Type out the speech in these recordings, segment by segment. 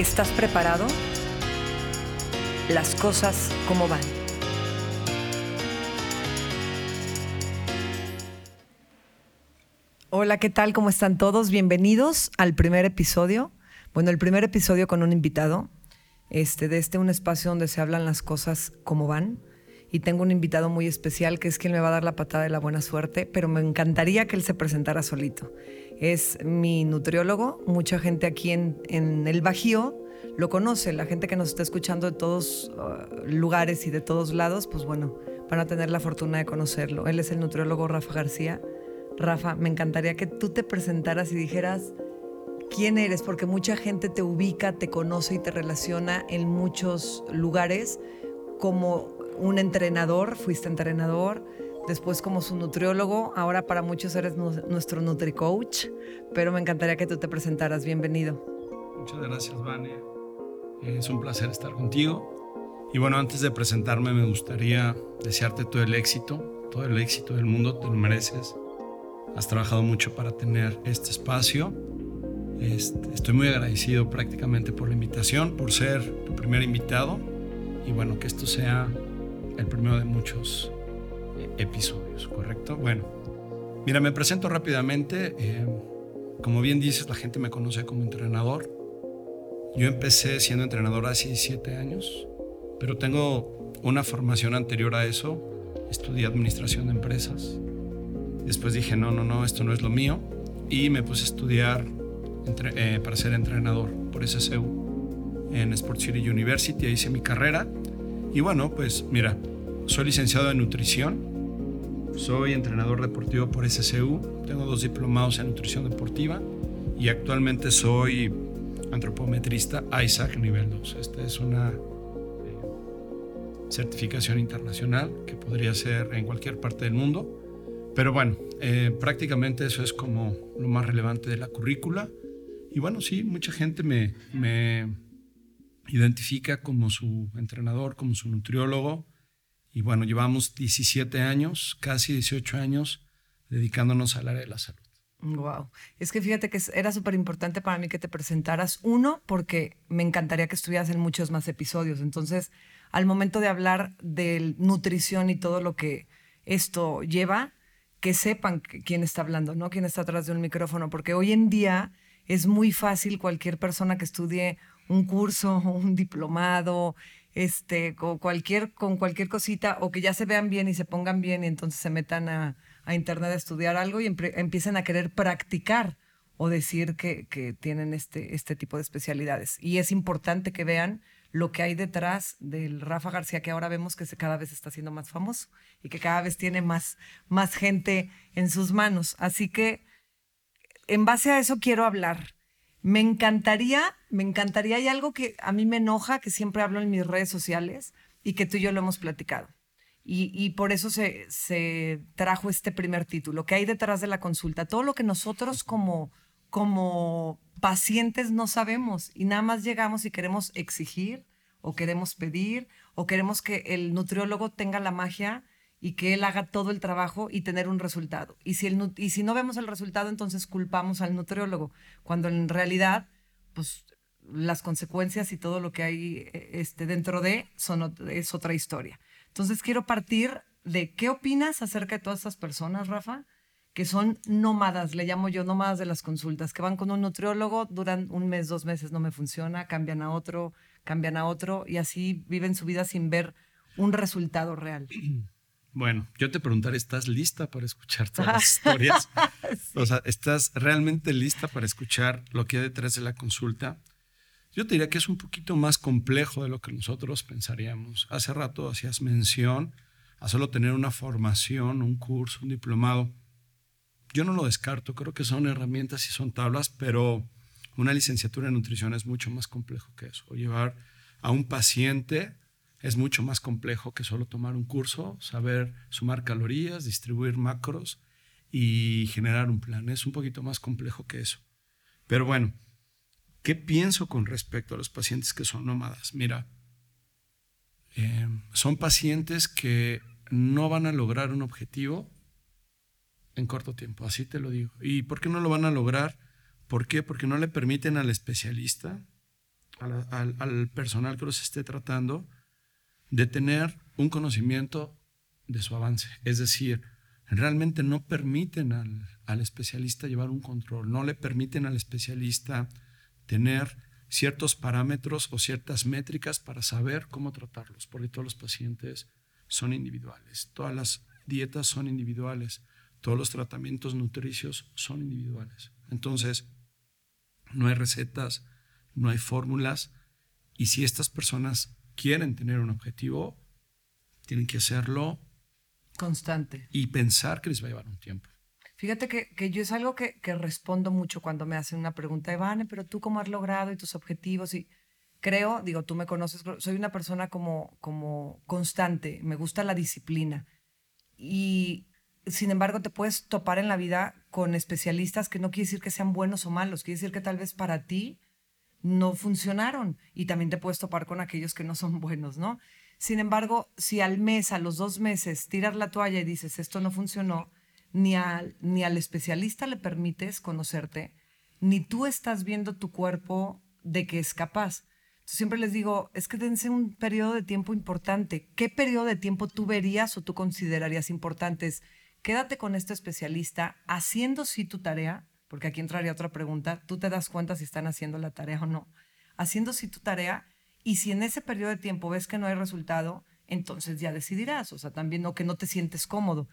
¿Estás preparado? Las cosas como van. Hola, ¿qué tal? ¿Cómo están todos? Bienvenidos al primer episodio. Bueno, el primer episodio con un invitado. Este, de este un espacio donde se hablan las cosas como van. Y tengo un invitado muy especial que es quien me va a dar la patada de la buena suerte, pero me encantaría que él se presentara solito es mi nutriólogo. Mucha gente aquí en, el Bajío lo conoce. La gente que nos está escuchando de todos uh, lugares y de todos lados, pues bueno, van a tener la fortuna de conocerlo. Él es el nutriólogo Rafa García. Rafa, me encantaría que tú te presentaras y dijeras quién eres, porque mucha gente te ubica, te conoce y te relaciona en muchos lugares como un entrenador, fuiste entrenador, después como su nutriólogo, ahora para muchos eres nuestro NutriCoach, pero me encantaría que tú te presentaras. Bienvenido. Muchas gracias, Vania. Es un placer estar contigo. Y bueno, antes de presentarme me gustaría desearte todo el éxito, todo el éxito del mundo, te lo mereces. Has trabajado mucho para tener este espacio. Este, estoy muy agradecido prácticamente por la invitación, por ser tu primer invitado y bueno, que esto sea el primero de muchos episodios, ¿correcto? Bueno, mira, me presento rápidamente. Eh, como bien dices, la gente me conoce como entrenador. Yo empecé siendo entrenador hace siete años, pero tengo una formación anterior a eso. Estudié administración de empresas. Después dije, no, no, no, esto no es lo mío. Y me puse a estudiar eh, para ser entrenador por SCU en Sport City University. Hice mi carrera. Y bueno, pues mira, soy licenciado en nutrición soy entrenador deportivo por SCU, tengo dos diplomados en nutrición deportiva y actualmente soy antropometrista ISAC nivel 2. Esta es una eh, certificación internacional que podría ser en cualquier parte del mundo. Pero bueno, eh, prácticamente eso es como lo más relevante de la currícula. Y bueno, sí, mucha gente me, me identifica como su entrenador, como su nutriólogo. Y bueno, llevamos 17 años, casi 18 años, dedicándonos al área de la salud. Wow. Es que fíjate que era súper importante para mí que te presentaras. Uno, porque me encantaría que estuvieras en muchos más episodios. Entonces, al momento de hablar de nutrición y todo lo que esto lleva, que sepan quién está hablando, ¿no? Quién está atrás de un micrófono. Porque hoy en día es muy fácil cualquier persona que estudie un curso, un diplomado, este, cualquier, con cualquier cosita, o que ya se vean bien y se pongan bien y entonces se metan a, internet a estudiar algo y empiecen a querer practicar o decir que, tienen este, este tipo de especialidades. Y es importante que vean lo que hay detrás del Rafa García, que ahora vemos que cada vez está siendo más famoso y que cada vez tiene más, más gente en sus manos. Así que en base a eso quiero hablar me encantaría, me encantaría, hay algo que a mí me enoja, que siempre hablo en mis redes sociales y que tú y yo lo hemos platicado. Y, por eso se, se, trajo este primer título, que hay detrás de la consulta, todo lo que nosotros como, como pacientes no sabemos y nada más llegamos y queremos exigir o queremos pedir o queremos que el nutriólogo tenga la magia y que él haga todo el trabajo y tener un resultado. Y si, el, y si no vemos el resultado, entonces culpamos al nutriólogo, cuando en realidad, pues las consecuencias y todo lo que hay eh, este, dentro de son, es otra historia. Entonces quiero partir de qué opinas acerca de todas estas personas, Rafa, que son nómadas, le llamo yo nómadas de las consultas, que van con un nutriólogo, duran un mes, dos meses, no me funciona, cambian a otro, cambian a otro y así viven su vida sin ver un resultado real. Bueno, yo te preguntaré, ¿estás lista para escuchar todas las historias? O sea, ¿estás realmente lista para escuchar lo que hay detrás de la consulta? Yo te diría que es un poquito más complejo de lo que nosotros pensaríamos. Hace rato hacías mención a solo tener una formación, un curso, un diplomado. Yo no lo descarto, creo que son herramientas y son tablas, pero una licenciatura en nutrición es mucho más complejo que eso. llevar a un paciente es mucho más complejo que solo tomar un curso, saber sumar calorías, distribuir macros y generar un plan. Es un poquito más complejo que eso. Pero bueno, ¿qué pienso con respecto a los pacientes que son nómadas? Mira, eh, son pacientes que no van a lograr un objetivo en corto tiempo, así te lo digo. ¿Y por qué no lo van a lograr? ¿Por qué? Porque no le permiten al especialista al, personal que los esté tratando de tener un conocimiento de su avance. Es decir, realmente no permiten al, al, especialista llevar un control, no le permiten al especialista tener ciertos parámetros o ciertas métricas para saber cómo tratarlos, porque todos los pacientes son individuales, todas las dietas son individuales, todos los tratamientos nutricios son individuales. Entonces, no hay recetas, no hay fórmulas, y si estas personas quieren tener un objetivo, tienen que hacerlo constante y pensar que les va a llevar un tiempo. Fíjate que, yo es algo que, respondo mucho cuando me hacen una pregunta, Ivane, pero tú cómo has logrado y tus objetivos y creo, digo, tú me conoces, soy una persona como, como constante, me gusta la disciplina y sin embargo te puedes topar en la vida con especialistas que no quiere decir que sean buenos o malos, quiere decir que tal vez para ti no funcionaron y también te puedes topar con aquellos que no son buenos, ¿no? Sin embargo, si al mes, a los dos meses, tiras la toalla y dices, esto no funcionó, ni al, ni al especialista le permites conocerte, ni tú estás viendo tu cuerpo de que es capaz. siempre les digo, es que dense un periodo de tiempo importante. ¿Qué periodo de tiempo tú verías o tú considerarías importantes? Quédate con este especialista haciendo sí tu tarea, porque aquí entraría otra pregunta, tú te das cuenta si están haciendo la tarea o no. Haciendo sí tu tarea y si en ese periodo de tiempo ves que no hay resultado, entonces ya decidirás, o sea, también no que no te sientes cómodo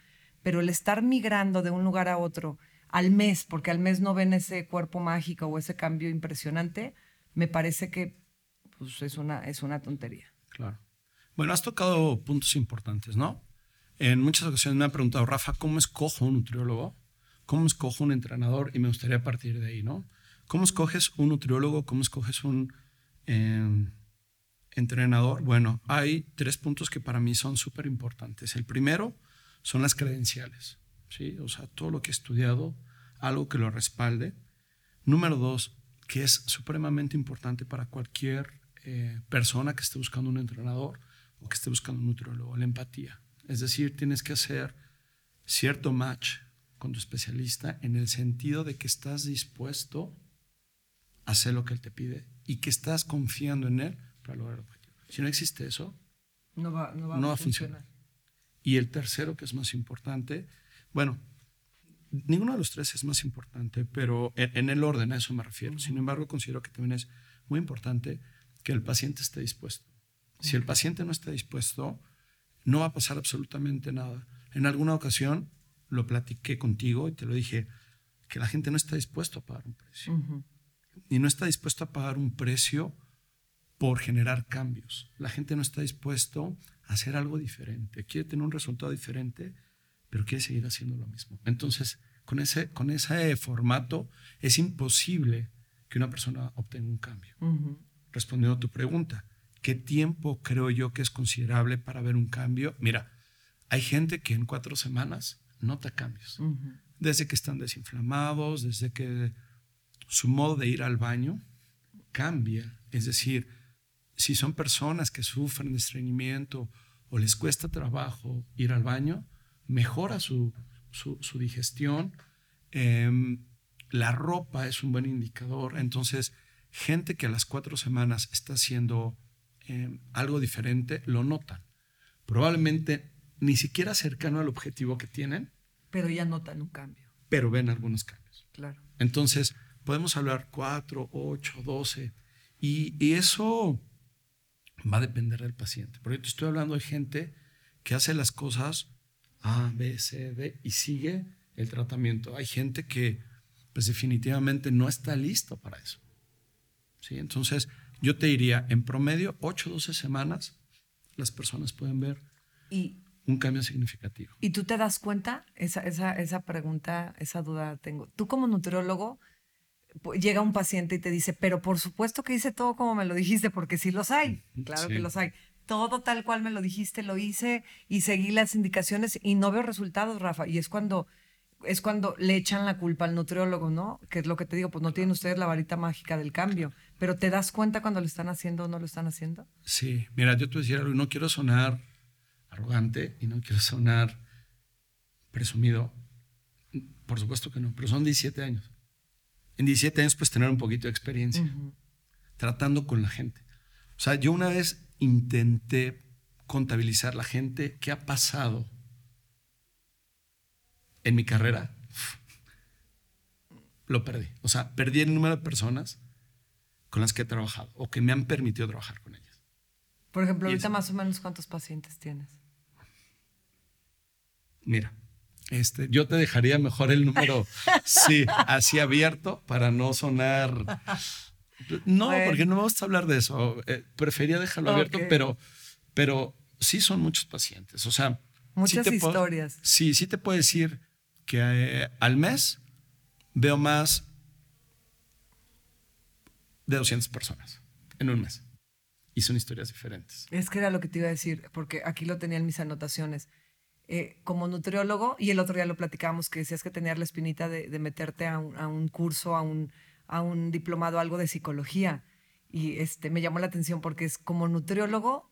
pero el estar migrando de un lugar a otro al mes, porque al mes no ven ese cuerpo mágico o ese cambio impresionante, me parece que pues, es, una, es una tontería. Claro. Bueno, has tocado puntos importantes, ¿no? En muchas ocasiones me han preguntado, Rafa, ¿cómo escojo un nutriólogo? ¿Cómo escojo un entrenador? Y me gustaría partir de ahí, ¿no? ¿Cómo escoges un nutriólogo? ¿Cómo escoges un em, entrenador? Bueno, hay tres puntos que para mí son súper importantes. El primero son las credenciales, ¿sí? O sea, todo lo que he estudiado, algo que lo respalde. Número dos, que es supremamente importante para cualquier eh, persona que esté buscando un entrenador o que esté buscando un nutriólogo, la empatía. Es decir, tienes que hacer cierto match con tu especialista en el sentido de que estás dispuesto a hacer lo que él te pide y que estás confiando en él para lograr el objetivo. Si no existe eso, no va, a, funcionar. Y el tercero, que es más importante, bueno, ninguno de los tres es más importante, pero en, el orden a eso me refiero. Sin embargo, considero que también es muy importante que el paciente esté dispuesto. Si el paciente no está dispuesto, no va a pasar absolutamente nada. En alguna ocasión lo platiqué contigo y te lo dije, que la gente no está dispuesto a pagar un precio. Y no está dispuesto a pagar un precio por generar cambios. La gente no está dispuesto hacer algo diferente, quiere tener un resultado diferente, pero quiere seguir haciendo lo mismo. Entonces, con ese, con ese formato es imposible que una persona obtenga un cambio. Respondiendo a tu pregunta, ¿qué tiempo creo yo que es considerable para ver un cambio? Mira, hay gente que en cuatro semanas nota cambios. Desde que están desinflamados, desde que su modo de ir al baño cambia. Es decir, si son personas que sufren de estreñimiento o les cuesta trabajo ir al baño, mejora su, digestión. Em, la ropa es un buen indicador. Entonces, gente que a las cuatro semanas está haciendo em, algo diferente, lo notan. Probablemente ni siquiera cercano al objetivo que tienen. Pero ya notan un cambio. Pero ven algunos cambios. Claro. Entonces, podemos hablar cuatro, ocho, doce. y eso va a depender del paciente. Porque te estoy hablando de gente que hace las cosas A, B, C, D y sigue el tratamiento. Hay gente que pues definitivamente no está listo para eso. ¿Sí? Entonces, yo te diría, en promedio, 8 o 12 semanas, las personas pueden ver y, un cambio significativo. ¿Y tú te das cuenta? Esa, esa, esa pregunta, esa duda tengo. Tú como nutriólogo, llega un paciente y te dice, pero por supuesto que hice todo como me lo dijiste, porque sí los hay, claro que los hay. Todo tal cual me lo dijiste, lo hice y seguí las indicaciones y no veo resultados, Rafa. Y es cuando, es cuando le echan la culpa al nutriólogo, ¿no? Que es lo que te digo, pues no tienen ustedes la varita mágica del cambio, pero ¿te das cuenta cuando lo están haciendo o no lo están haciendo? Sí, mira, yo te decía algo, no quiero sonar arrogante y no quiero sonar presumido. Por supuesto que no, pero son 17 años en 17 años pues tener un poquito de experiencia. tratando con la gente. O sea, yo una vez intenté contabilizar la gente que ha pasado en mi carrera. Lo perdí. O sea, perdí el número de personas con las que he trabajado o que me han permitido trabajar con ellas. Por ejemplo, ahorita más o menos cuántos pacientes tienes. Mira, este, yo te dejaría mejor el número, sí, así abierto para no sonar. No, porque no me gusta hablar de eso. Eh, prefería dejarlo abierto, pero, pero sí son muchos pacientes. O sea, muchas historias. sí, sí te puedo decir que eh, al mes veo más de 200 personas en un mes. Y son historias diferentes. Es que era lo que te iba a decir, porque aquí lo tenía en mis anotaciones. Eh, como nutriólogo, y el otro día lo platicábamos, que decías que tenías la espinita de, meterte a un, curso, a un, a un diplomado, algo de psicología. Y este, me llamó la atención porque es como nutriólogo,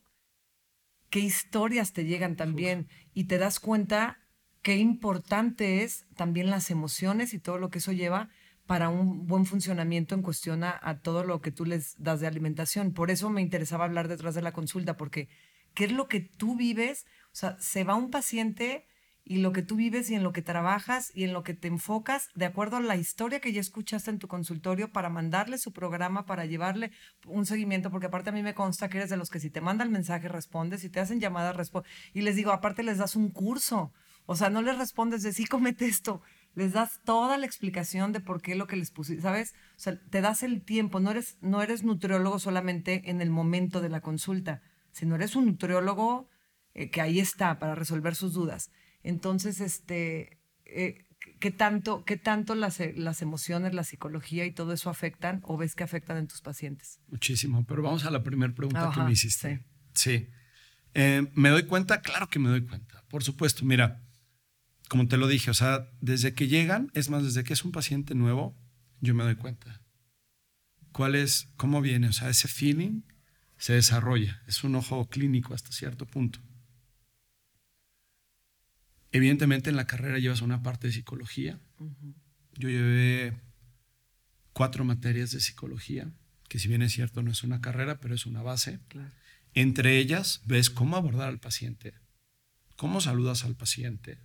qué historias te llegan también y te das cuenta qué importante es también las emociones y todo lo que eso lleva para un buen funcionamiento en cuestión a, todo lo que tú les das de alimentación. Por eso me interesaba hablar detrás de la consulta, porque ¿qué es lo que tú vives? O sea, se va un paciente y lo que tú vives y en lo que trabajas y en lo que te enfocas, de acuerdo a la historia que ya escuchaste en tu consultorio, para mandarle su programa, para llevarle un seguimiento, porque aparte a mí me consta que eres de los que si te mandan mensaje respondes, si te hacen llamadas respondes. Y les digo, aparte les das un curso. O sea, no les respondes de sí, comete esto les das toda la explicación de por qué lo que les pusiste, ¿sabes? O sea, te das el tiempo, no eres, no eres nutriólogo solamente en el momento de la consulta, sino eres un nutriólogo eh, que ahí está para resolver sus dudas. Entonces, este, eh, ¿qué tanto, qué tanto las, las emociones, la psicología y todo eso afectan o ves que afectan en tus pacientes? Muchísimo, pero vamos a la primera pregunta que me hiciste. Sí. sí. Eh, ¿Me doy cuenta? Claro que me doy cuenta, por supuesto. Mira, como te lo dije, o sea, desde que llegan, es más, desde que es un paciente nuevo, yo me doy cuenta. ¿Cuál es, cómo viene? O sea, ese feeling se desarrolla. Es un ojo clínico hasta cierto punto. Evidentemente en la carrera llevas una parte de psicología. Yo llevé cuatro materias de psicología, que si bien es cierto no es una carrera, pero es una base. Entre ellas ves cómo abordar al paciente, cómo saludas al paciente,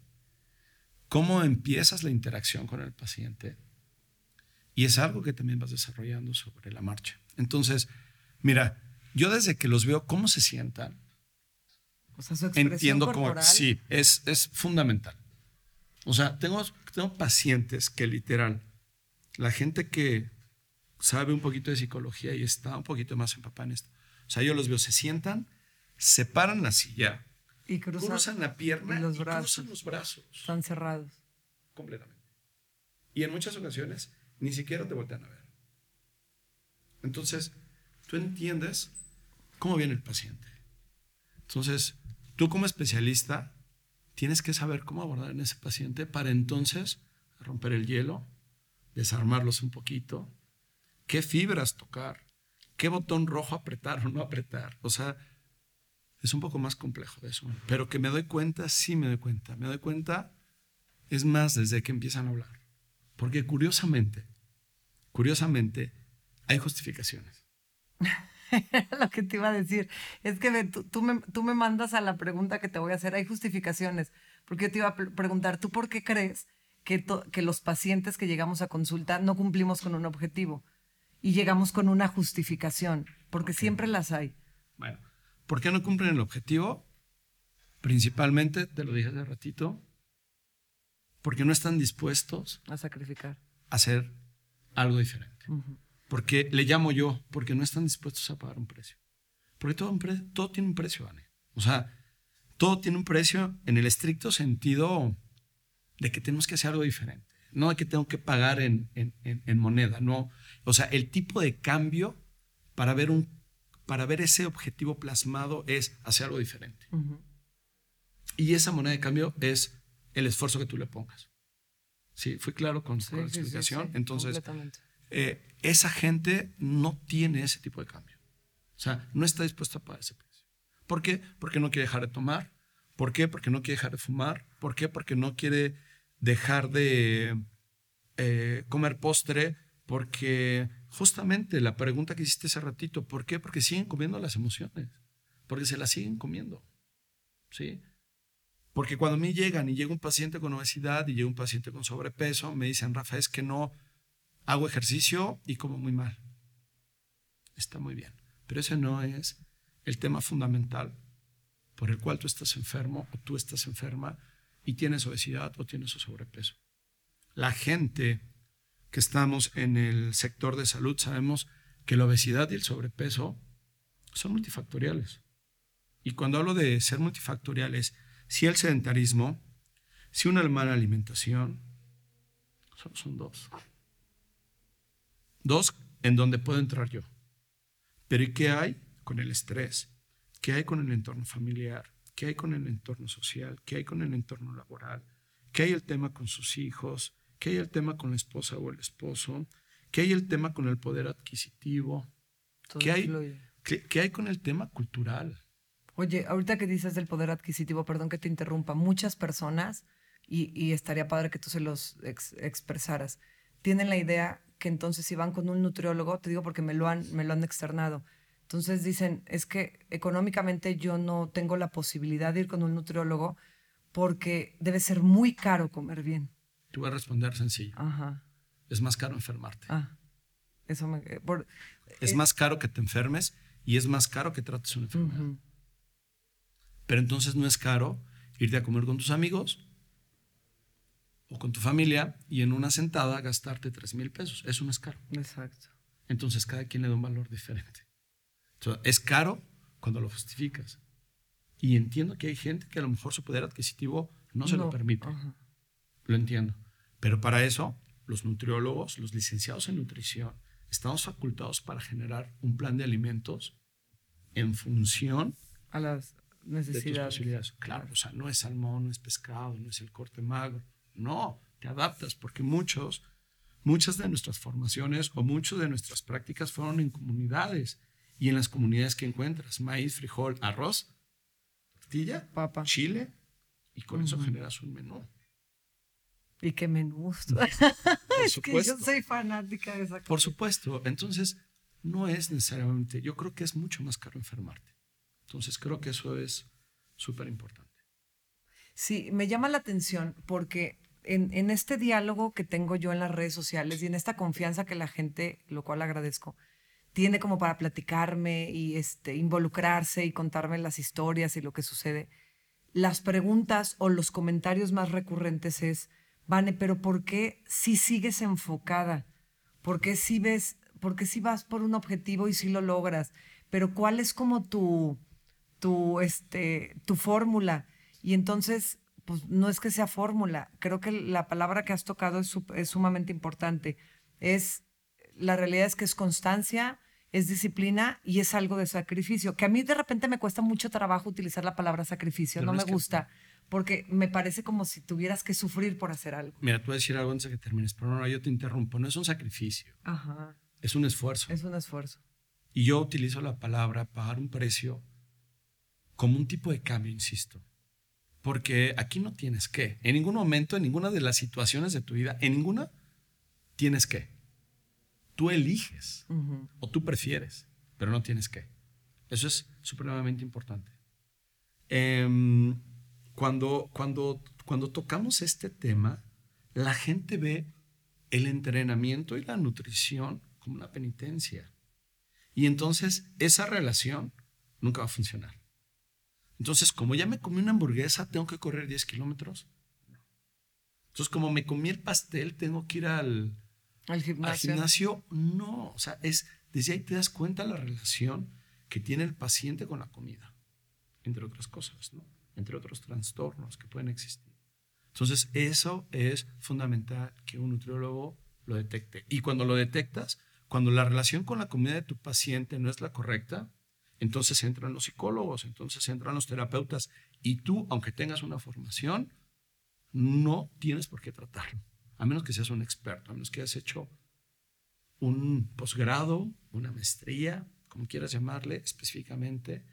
cómo empiezas la interacción con el paciente. Y es algo que también vas desarrollando sobre la marcha. Entonces, mira, yo desde que los veo cómo se sientan, entiendo cómo... Sí, es, es fundamental. O sea, tengo, tengo pacientes que literal, la gente que sabe un poquito de psicología y está un poquito más empapada en esto, o sea, yo los veo, se sientan, se paran la silla, y cruzan, la pierna y, los brazos, cruzan los brazos. Están cerrados. Completamente. Y en muchas ocasiones ni siquiera te voltean a ver. Entonces, tú entiendes cómo viene el paciente. Entonces, tú como especialista tienes que saber cómo abordar en ese paciente para entonces romper el hielo, desarmarlos un poquito, qué fibras tocar, qué botón rojo apretar o no apretar. O sea, es un poco más complejo eso. Pero que me doy cuenta, sí me doy cuenta. Me doy cuenta, es más, desde que empiezan a hablar. Porque curiosamente, curiosamente, hay justificaciones. Lo que te iba a decir es que tú, me, tú, me, mandas a la pregunta que te voy a hacer. Hay justificaciones. Porque yo te iba a preguntar, ¿tú por qué crees que, que los pacientes que llegamos a consulta no cumplimos con un objetivo y llegamos con una justificación? Porque siempre las hay. Bueno, ¿Por qué no cumplen el objetivo? Principalmente, te lo dije hace ratito, porque no están dispuestos a sacrificar, a hacer algo diferente. Porque le llamo yo, porque no están dispuestos a pagar un precio. Porque todo, todo tiene un precio, Vane. O sea, todo tiene un precio en el estricto sentido de que tenemos que hacer algo diferente. No de que tengo que pagar en, en, en moneda, no. O sea, el tipo de cambio para ver un para ver ese objetivo plasmado es hacer algo diferente. Y esa moneda de cambio es el esfuerzo que tú le pongas. Sí, fui claro con, la explicación. Entonces, eh, esa gente no tiene ese tipo de cambio. O sea, no está dispuesta a pagar ese precio. ¿Por qué? Porque no quiere dejar de tomar. ¿Por qué? Porque no quiere dejar de fumar. ¿Por qué? Porque no quiere dejar de eh, comer postre. Porque justamente la pregunta que hiciste hace ratito, ¿por qué? Porque siguen comiendo las emociones, porque se las siguen comiendo. ¿Sí? Porque cuando a mí llegan y llega un paciente con obesidad y llega un paciente con sobrepeso, me dicen, Rafa, es que no hago ejercicio y como muy mal. Está muy bien, pero ese no es el tema fundamental por el cual tú estás enfermo o tú estás enferma y tienes obesidad o tienes sobrepeso. La gente que estamos en el sector de salud sabemos que la obesidad y el sobrepeso son multifactoriales. Y cuando hablo de ser multifactoriales, si el sedentarismo, si una mala alimentación, solo son dos. Dos en donde puedo entrar yo. Pero ¿y qué hay con el estrés? ¿Qué hay con el entorno familiar? ¿Qué hay con el entorno social? ¿Qué hay con el entorno laboral? ¿Qué hay el tema con sus hijos? ¿Qué hay el tema con la esposa o el esposo? ¿Qué hay el tema con el poder adquisitivo? ¿Qué hay, ¿qué, hay con el tema cultural? Oye, ahorita que dices del poder adquisitivo, perdón que te interrumpa, muchas personas, y, estaría padre que tú se los expresaras, tienen la idea que entonces si van con un nutriólogo, te digo porque me lo han, me lo han externado, entonces dicen, es que económicamente yo no tengo la posibilidad de ir con un nutriólogo porque debe ser muy caro comer bien. Te voy a responder sencillo. Ajá. Es más caro enfermarte. Ah, eso me... Eh, es eh, más caro que te enfermes y es más caro que trates una enfermedad. Pero entonces no es caro irte a comer con tus amigos o con tu familia y en una sentada gastarte 3 mil pesos. Eso no es caro. Exacto. Entonces cada quien le da un valor diferente. es caro cuando lo justificas. Y entiendo que hay gente que a lo mejor su poder adquisitivo no se lo permite. Lo entiendo. Pero para eso, los nutriólogos, los licenciados en nutrición, estamos facultados para generar un plan de alimentos en función a las necesidades. Claro, o sea, no es salmón, no es pescado, no es el corte magro. No, te adaptas porque muchos, muchas de nuestras formaciones o muchas de nuestras prácticas fueron en comunidades. Y en las comunidades que encuentras, maíz, frijol, arroz, tortilla, papa, chile, y con eso generas un menú. Y qué menú. es que yo soy fanática de esa cosa. Por supuesto. Entonces, no es necesariamente, yo creo que es mucho más caro enfermarte. Entonces, creo que eso es súper importante. Sí, me llama la atención porque en, este diálogo que tengo yo en las redes sociales y en esta confianza que la gente, lo cual agradezco, tiene como para platicarme y este, involucrarse y contarme las historias y lo que sucede, las preguntas o los comentarios más recurrentes es, Vane, pero ¿por qué si sigues enfocada? ¿Por qué si ves, por qué si vas por un objetivo y si lo logras? Pero ¿cuál es como tu, tu, este, tu fórmula? Y entonces, pues no es que sea fórmula, creo que la palabra que has tocado es, es sumamente importante. Es, la realidad es que es constancia, es disciplina y es algo de sacrificio, que a mí de repente me cuesta mucho trabajo utilizar la palabra sacrificio, no, me gusta porque me parece como si tuvieras que sufrir por hacer algo. Mira, tú vas a decir algo antes de que termines, pero no, yo te interrumpo. No es un sacrificio. Ajá. Es un esfuerzo. Es un esfuerzo. Y yo utilizo la palabra pagar un precio como un tipo de cambio, insisto. Porque aquí no tienes que. En ningún momento, en ninguna de las situaciones de tu vida, en ninguna, tienes que. Tú eliges o tú prefieres, pero no tienes que. Eso es supremamente importante. Eh, cuando, cuando, cuando tocamos este tema, la gente ve el entrenamiento y la nutrición como una penitencia. Y entonces esa relación nunca va a funcionar. Entonces, como ya me comí una hamburguesa, ¿tengo que correr 10 kilómetros? Entonces, como me comí el pastel, ¿tengo que ir al, al gimnasio. al gimnasio? No, o sea, es, desde ahí te das cuenta la relación que tiene el paciente con la comida, entre otras cosas, ¿no? entre otros trastornos que pueden existir. Entonces, eso es fundamental que un nutriólogo lo detecte. Y cuando lo detectas, cuando la relación con la comida de tu paciente no es la correcta, entonces entran los psicólogos, entonces entran los terapeutas. Y tú, aunque tengas una formación, no tienes por qué tratarlo, a menos que seas un experto, a menos que hayas hecho un posgrado, una maestría, como quieras llamarle específicamente,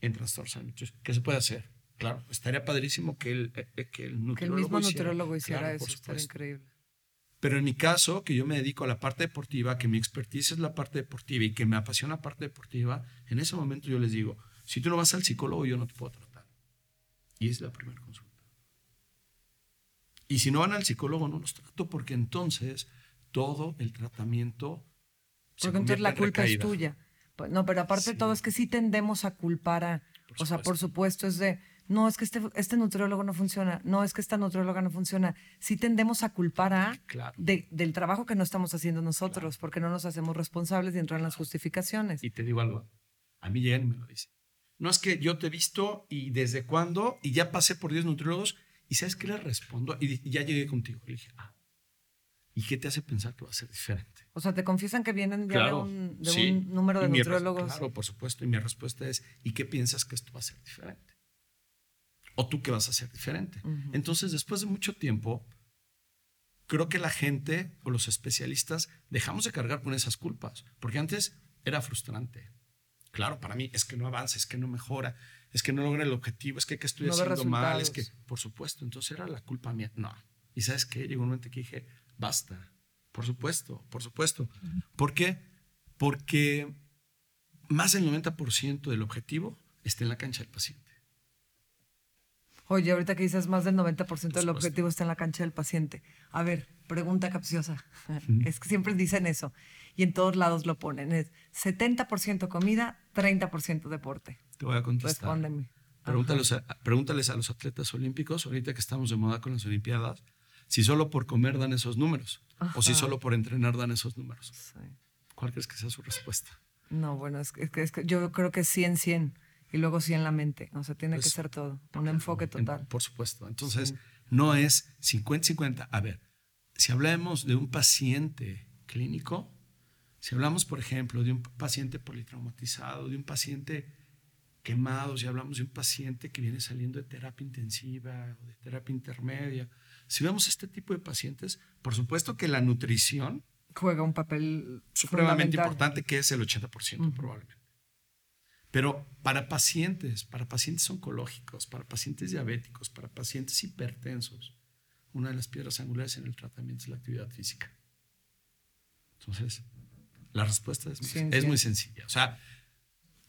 en trastornos alimenticios. ¿Qué se puede hacer? Claro, estaría padrísimo que el, eh, eh, que el, nutriólogo mismo hiciera, nutriólogo hiciera eso, estaría increíble. Pero en mi caso, que yo me dedico a la parte deportiva, que mi expertise es la parte deportiva y que me apasiona la parte deportiva, en ese momento yo les digo, si tú no vas al psicólogo, yo no te puedo tratar. Y es la primera consulta. Y si no van al psicólogo, no los trato porque entonces todo el tratamiento... Porque entonces la culpa es tuya. Pues, no, pero aparte de todo es que sí tendemos a culpar a... o sea, por supuesto es de no, es que este, este nutriólogo no funciona, no, es que esta nutrióloga no funciona. Sí tendemos a culpar a del trabajo que no estamos haciendo nosotros, porque no nos hacemos responsables y entran en las justificaciones. Y te digo algo, a mí llegan y me lo dicen. No es que yo te he visto y desde cuándo, y ya pasé por 10 nutriólogos, y ¿sabes qué les respondo? Y, ya llegué contigo. Y dije, ah, ¿y qué te hace pensar que va a ser diferente? O sea, te confiesan que vienen de, un, número de nutriólogos. Claro, por supuesto. Y mi respuesta es, ¿y qué piensas que esto va a ser diferente? O tú qué vas a hacer diferente. Entonces, después de mucho tiempo, creo que la gente o los especialistas dejamos de cargar con esas culpas, porque antes era frustrante. Claro, para mí es que no avanza, es que no mejora, es que no logra el objetivo, es que, que estoy haciendo mal, es que, por supuesto, entonces era la culpa mía. No. Y sabes qué, llegó un momento que dije, basta, por supuesto, por supuesto. ¿Por qué? Porque más del 90% del objetivo está en la cancha del paciente. Oye, ahorita que dices más del 90% del objetivo está en la cancha del paciente. A ver, pregunta capciosa. Es que siempre dicen eso y en todos lados lo ponen. Es 70% comida, 30% deporte. Te voy a contestar. Respóndeme. Pregúntales a, pregúntales a los atletas olímpicos, ahorita que estamos de moda con las Olimpiadas, si solo por comer dan esos números o si solo por entrenar dan esos números. ¿Cuál crees que sea su respuesta? No, bueno, es que, es que yo creo que 100, 100 y luego sí en la mente. O sea, tiene que pues, ser todo, un enfoque total. por supuesto. Entonces, no es 50-50. A ver, si hablamos de un paciente clínico, si hablamos, por ejemplo, de un paciente politraumatizado, de un paciente quemado, si hablamos de un paciente que viene saliendo de terapia intensiva o de terapia intermedia, si vemos este tipo de pacientes, por supuesto que la nutrición juega un papel supremamente importante, que es el 80% probablemente. Pero para pacientes, para pacientes oncológicos, para pacientes diabéticos, para pacientes hipertensos, una de las piedras angulares en el tratamiento es la actividad física. Entonces, la respuesta es, muy, sencilla. O sea,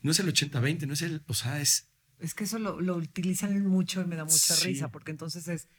no es el 80-20, no es el, o sea, es... Es que eso lo, utilizan mucho y me da mucha risa, porque entonces es,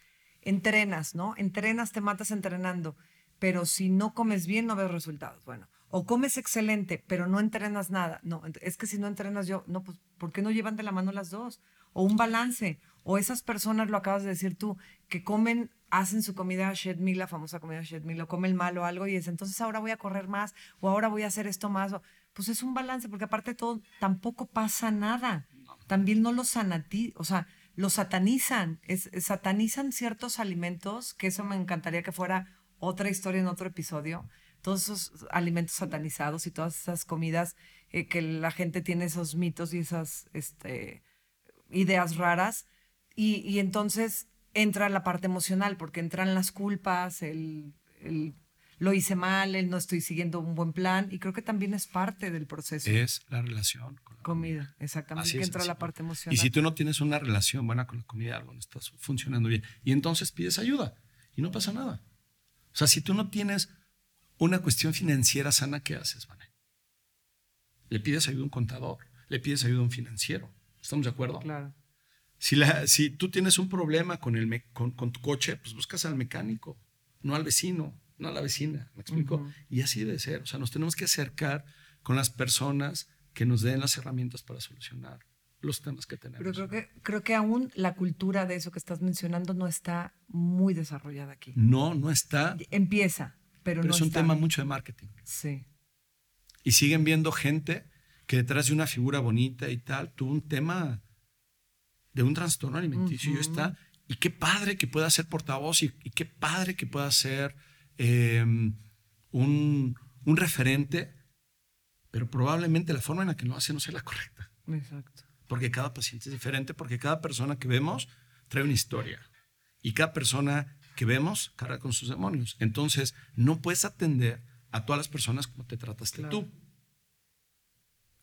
entrenas, ¿no? Entrenas, te matas entrenando, pero si no comes bien no ves resultados. Bueno, o comes excelente, pero no entrenas nada. No, es que si no entrenas yo, no, pues, ¿por qué no llevan de la mano las dos? O un balance. O esas personas, lo acabas de decir tú, que comen, hacen su comida shed meal, la famosa comida shed meal, o comen mal o algo, y es entonces ahora voy a correr más, o ahora voy a hacer esto más. pues es un balance, porque aparte de todo, tampoco pasa nada. También no los sanatizan, o sea, los satanizan, es, satanizan ciertos alimentos, que eso me encantaría que fuera otra historia en otro episodio todos esos alimentos satanizados y todas esas comidas eh, que la gente tiene esos mitos y esas este, ideas raras. Y, entonces entra la parte emocional, porque entran las culpas, el, lo hice mal, el no estoy siguiendo un buen plan, y creo que también es parte del proceso. Es la relación con la comida. exactamente, que entra la parte emocional. Y si tú no tienes una relación buena con la comida, algo no estás funcionando bien, y entonces pides ayuda, y no pasa nada. O sea, si tú no tienes una cuestión financiera sana, ¿qué haces, Vane? Le pides ayuda a un contador, le pides ayuda a un financiero. ¿Estamos de acuerdo? Claro. Si, la, si tú tienes un problema con, el con, tu coche, pues buscas al mecánico, no al vecino, no a la vecina. ¿Me explico? Y así debe ser. O sea, nos tenemos que acercar con las personas que nos den las herramientas para solucionar los temas que tenemos. Pero creo que, creo que aún la cultura de eso que estás mencionando no está muy desarrollada aquí. No, no está. Empieza. Pero, es un tema mucho de marketing. Sí. Y siguen viendo gente que detrás de una figura bonita y tal, tuvo un tema de un trastorno alimenticio y está. Y qué padre que pueda ser portavoz y, qué padre que pueda ser em, un, un, referente, pero probablemente la forma en la que lo hace no sea la correcta. Exacto. Porque cada paciente es diferente, porque cada persona que vemos trae una historia. Y cada persona que vemos carga con sus demonios. Entonces, no puedes atender a todas las personas como te trataste tú.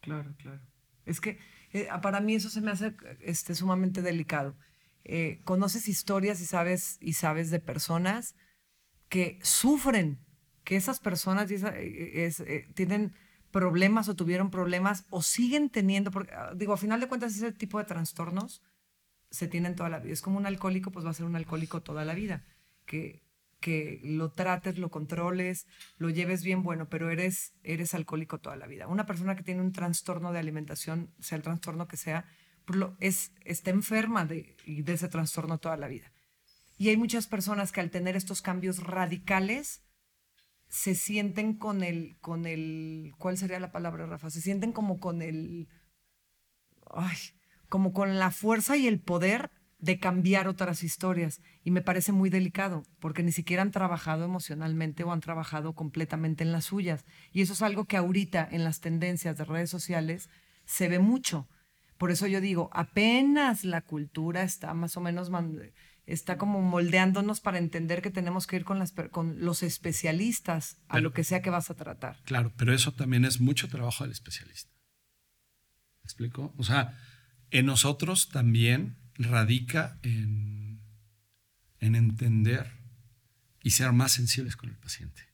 Claro, claro. Es que eh, para mí eso se me hace este, sumamente delicado. Eh, conoces historias y sabes, y sabes de personas que sufren, que esas personas eh, tienen problemas o tuvieron problemas o siguen teniendo, porque ah, digo, a final de cuentas ese tipo de trastornos se tienen toda la vida. Es como un alcohólico, pues va a ser un alcohólico toda la vida. Que, que lo trates, lo controles, lo lleves bien, bueno, pero eres, eres alcohólico toda la vida. Una persona que tiene un trastorno de alimentación, sea el trastorno que sea, es, está enferma de, de ese trastorno toda la vida. Y hay muchas personas que al tener estos cambios radicales, se sienten con el, con el, ¿cuál sería la palabra, Rafa? Se sienten como con el, ay, como con la fuerza y el poder de cambiar otras historias. Y me parece muy delicado, porque ni siquiera han trabajado emocionalmente o han trabajado completamente en las suyas. Y eso es algo que ahorita en las tendencias de redes sociales se ve mucho. Por eso yo digo, apenas la cultura está más o menos está como moldeándonos para entender que tenemos que ir con, las, con los especialistas a lo que sea que vas a tratar. Claro, pero eso también es mucho trabajo del especialista. ¿Me explico? O sea, en nosotros también radica en, en entender y ser más sensibles con el paciente.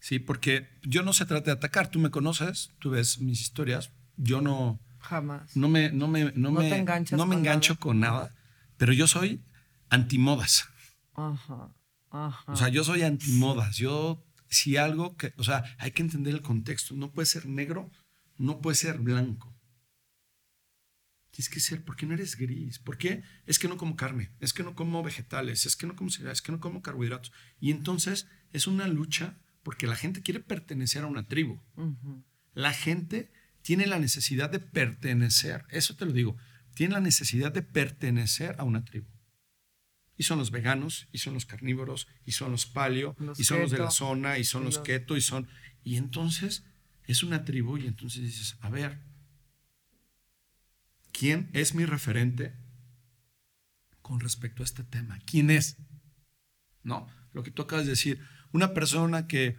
Sí, porque yo no se trata de atacar. Tú me conoces, tú ves mis historias. Yo no. Jamás. No me, no me, no, me, no me engancho con nada. Pero yo soy antimodas. Ajá, ajá. O sea, yo soy antimodas. Yo, si algo que, o sea, hay que entender el contexto. No puede ser negro, no puede ser blanco. Tienes que ser, ¿por qué no eres gris? ¿Por qué? Es que no como carne, es que no como vegetales, es que no como cereales, es que no como carbohidratos. Y entonces es una lucha porque la gente quiere pertenecer a una tribu. La gente tiene la necesidad de pertenecer. Eso te lo digo tienen la necesidad de pertenecer a una tribu. Y son los veganos, y son los carnívoros, y son los paleo, y son los de la zona, y son los, keto, y son... Y entonces es una tribu y entonces dices, a ver, ¿quién es mi referente con respecto a este tema? ¿Quién es? No, lo que tú acabas de decir, una persona que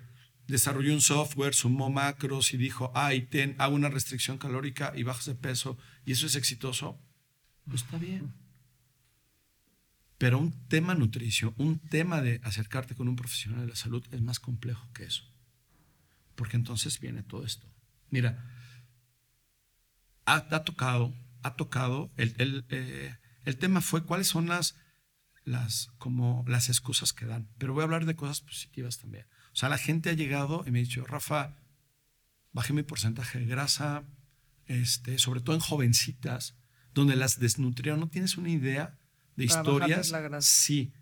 desarrolló un software, sumó macros y dijo, ay, ten, hago una restricción calórica y bajas de peso y eso es exitoso, pues está bien. Pero un tema nutricio, un tema de acercarte con un profesional de la salud es más complejo que eso. Porque entonces viene todo esto. Mira, ha, tocado, ha tocado, el, eh, el, tema fue cuáles son las, las, como las excusas que dan. Pero voy a hablar de cosas positivas también. O sea, la gente ha llegado y me ha dicho, Rafa, bajé mi porcentaje de grasa, este, sobre todo en jovencitas, donde las desnutrieron. ¿No tienes una idea de historias? sí,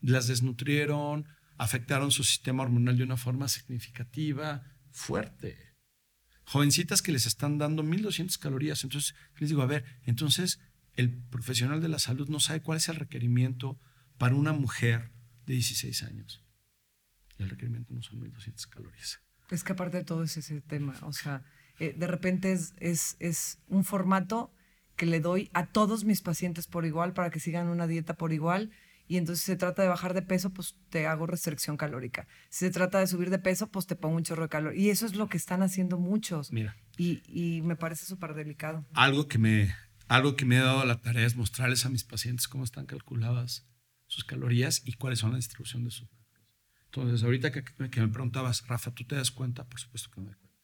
las desnutrieron, afectaron su sistema hormonal de una forma significativa, fuerte. Jovencitas que les están dando 1200 calorías. Entonces, les digo, a ver, entonces el profesional de la salud no sabe cuál es el requerimiento para una mujer de 16 años. Y el requerimiento no son 1200 calorías. Es que aparte de todo es ese tema. O sea, eh, de repente es, es, es un formato que le doy a todos mis pacientes por igual para que sigan una dieta por igual. Y entonces si se trata de bajar de peso, pues te hago restricción calórica. Si se trata de subir de peso, pues te pongo un chorro de calor. Y eso es lo que están haciendo muchos. Mira. Y, y me parece súper delicado. Algo que, me, algo que me ha dado la tarea es mostrarles a mis pacientes cómo están calculadas sus calorías y cuáles son la distribución de sus Entonces, ahorita que, que me preguntabas, Rafa, ¿tú te das cuenta? Por supuesto que me doy cuenta.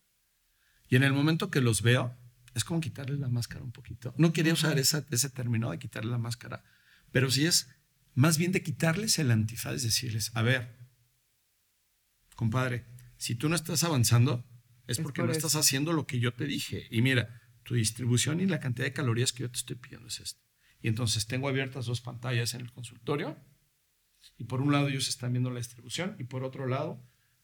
Y en el momento que los veo, es como quitarle la máscara un poquito. No quería usar ese término de quitarle la máscara, pero sí es más bien de quitarles el antifaz, es decirles, a ver, compadre, si tú no estás avanzando, es, porque no estás haciendo lo que yo te dije. Y mira, tu distribución y la cantidad de calorías que yo te estoy pidiendo es esto. Y entonces tengo abiertas dos pantallas en el consultorio. Y por un lado ellos están viendo la distribución y por otro lado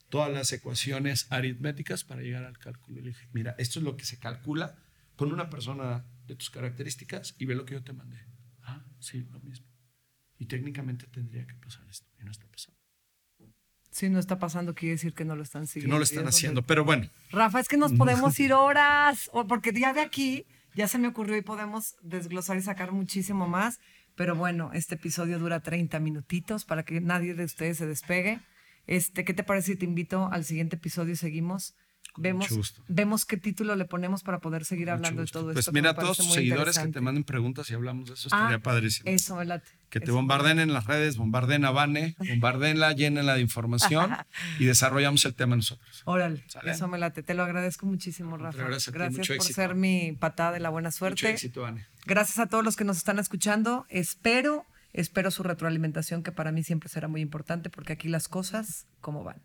todas las ecuaciones aritméticas para llegar al cálculo. Y le dije, mira, esto es lo que se calcula con una persona de tus características y ve lo que yo te mandé. Ah, sí, lo mismo. Y técnicamente tendría que pasar esto y no está pasando. Si no está pasando, quiere decir que no lo están siguiendo. Que no lo están haciendo, pero bueno. Rafa, es que nos podemos ir horas, porque ya de aquí ya se me ocurrió y podemos desglosar y sacar muchísimo más. Pero bueno, este episodio dura 30 minutitos para que nadie de ustedes se despegue. Este, ¿Qué te parece si te invito al siguiente episodio y seguimos? vemos, vemos qué título le ponemos para poder seguir hablando de todo pues esto. Pues mira, a todos tus seguidores que te manden preguntas y hablamos de eso, estaría ah, padrísimo. Eso, Que te bombarden en las redes, bombarden a Vane, bombardenla, llénenla de información y desarrollamos el tema nosotros. Órale, eso me late. Te lo agradezco muchísimo, Rafa. Gracias, por ser mi patada de la buena suerte. Mucho éxito, Vane. Gracias a todos los que nos están escuchando. Espero, espero su retroalimentación, que para mí siempre será muy importante, porque aquí las cosas, ¿cómo van?